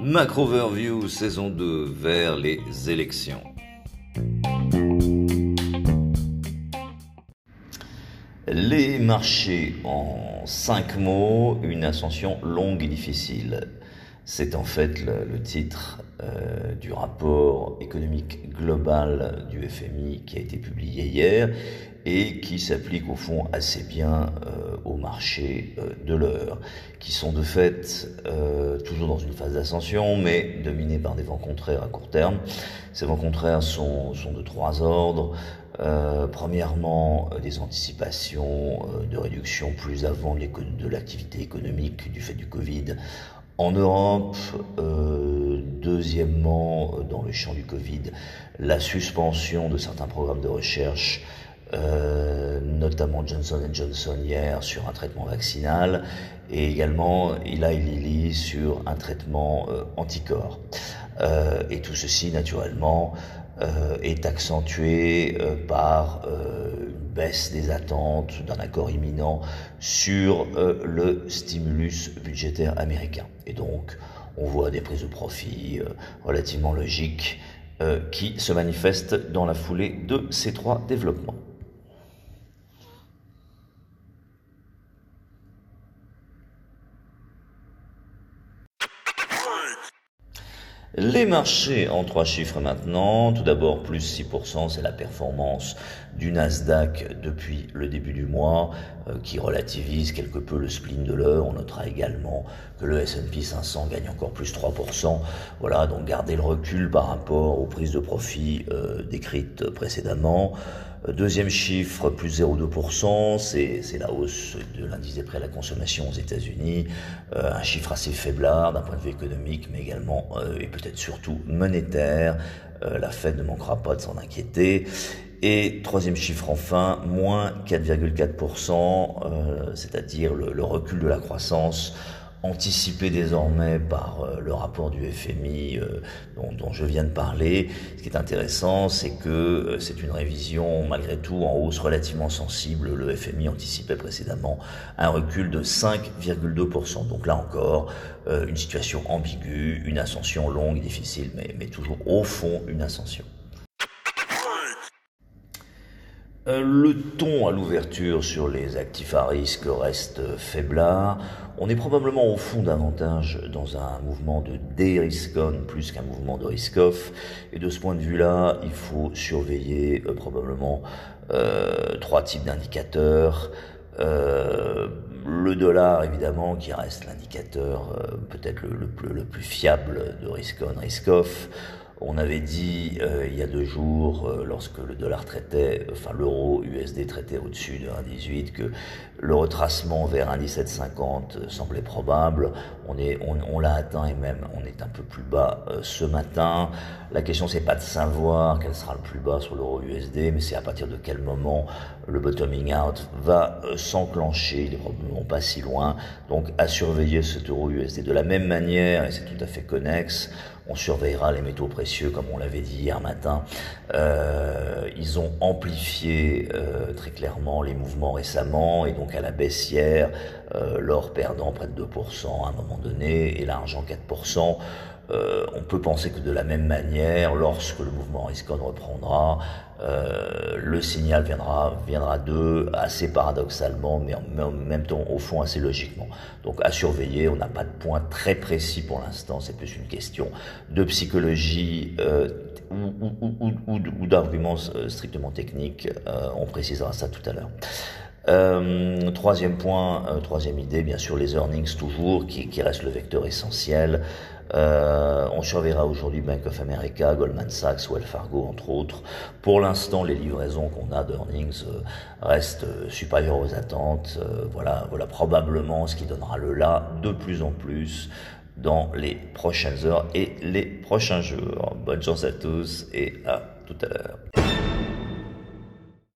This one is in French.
Macro Overview saison 2 vers les élections. Les marchés en cinq mots, une ascension longue et difficile. C'est en fait le, titre euh, du rapport économique global du FMI qui a été publié hier et qui s'applique au fond assez bien euh, aux marchés euh, de l'heure, qui sont de fait toujours dans une phase d'ascension, mais dominés par des vents contraires à court terme. Ces vents contraires sont, sont de trois ordres. premièrement, des anticipations de réduction plus avant de l'activité économique du fait du Covid en Europe, euh, deuxièmement, dans le champ du Covid, la suspension de certains programmes de recherche, euh, notamment Johnson Johnson hier sur un traitement vaccinal, et également Eli Lilly sur un traitement euh, anticorps. Euh, et tout ceci, naturellement, euh, est accentué euh, par baisse des attentes d'un accord imminent sur le stimulus budgétaire américain. Et donc, on voit des prises de profit relativement logiques qui se manifestent dans la foulée de ces trois développements. Les marchés en trois chiffres maintenant. Tout d'abord, plus 6%, c'est la performance du Nasdaq depuis le début du mois, euh, qui relativise quelque peu le spleen de l'heure. On notera également que le S&P 500 gagne encore plus 3%. Voilà, donc gardez le recul par rapport aux prises de profit euh, décrites précédemment. Deuxième chiffre, plus 0,2%, c'est la hausse de l'indice des prix à la consommation aux États-Unis, euh, un chiffre assez faiblard d'un point de vue économique, mais également euh, et peut-être surtout monétaire. Euh, la Fed ne manquera pas de s'en inquiéter. Et troisième chiffre enfin, moins 4,4%, c'est-à-dire le, le recul de la croissance anticipé désormais par euh, le rapport du FMI euh, dont, je viens de parler. Ce qui est intéressant, c'est que euh, c'est une révision malgré tout en hausse relativement sensible. Le FMI anticipait précédemment un recul de 5,2%. Donc là encore, une situation ambiguë, une ascension longue, difficile, mais, mais toujours au fond une ascension. Euh, le ton à l'ouverture sur les actifs à risque reste faiblard. On est probablement au fond davantage dans un mouvement de dé-risk-on plus qu'un mouvement de risk-off. Et de ce point de vue-là, il faut surveiller euh, probablement euh, trois types d'indicateurs. le dollar, évidemment, qui reste l'indicateur peut-être le, plus fiable de risk-on, risk-off. On avait dit euh, il y a deux jours, euh, lorsque le dollar traitait, enfin l'euro USD traitait au-dessus de 1,18, que le retracement vers 1,1750 semblait probable. On est, on, l'a atteint et même on est un peu plus bas euh, ce matin. La question c'est pas de savoir quel sera le plus bas sur l'euro USD, mais c'est à partir de quel moment le bottoming out va s'enclencher. Il est probablement pas si loin. Donc à surveiller cet euro USD de la même manière et c'est tout à fait connexe. On surveillera les métaux précieux, comme on l'avait dit hier matin. Euh, ils ont amplifié euh, très clairement les mouvements récemment, et donc à la baissière, euh, l'or perdant près de 2% à un moment donné, et l'argent 4%. Euh, on peut penser que de la même manière, lorsque le mouvement Riscon reprendra, euh, le signal viendra, viendra d'eux assez paradoxalement, mais en, même temps, au fond, assez logiquement. Donc à surveiller, on n'a pas de point très précis pour l'instant, c'est plus une question de psychologie euh, ou, d'arguments strictement techniques. on précisera ça tout à l'heure. Troisième point, troisième idée, bien sûr les earnings toujours, qui, qui reste le vecteur essentiel. Euh, on surveillera aujourd'hui Bank of America, Goldman Sachs, Wells Fargo, entre autres. Pour l'instant, les livraisons qu'on a d'earnings euh, restent euh, supérieures aux attentes. voilà, voilà probablement ce qui donnera le là de plus en plus dans les prochaines heures et les prochains jours. Bonne chance à tous et à tout à l'heure.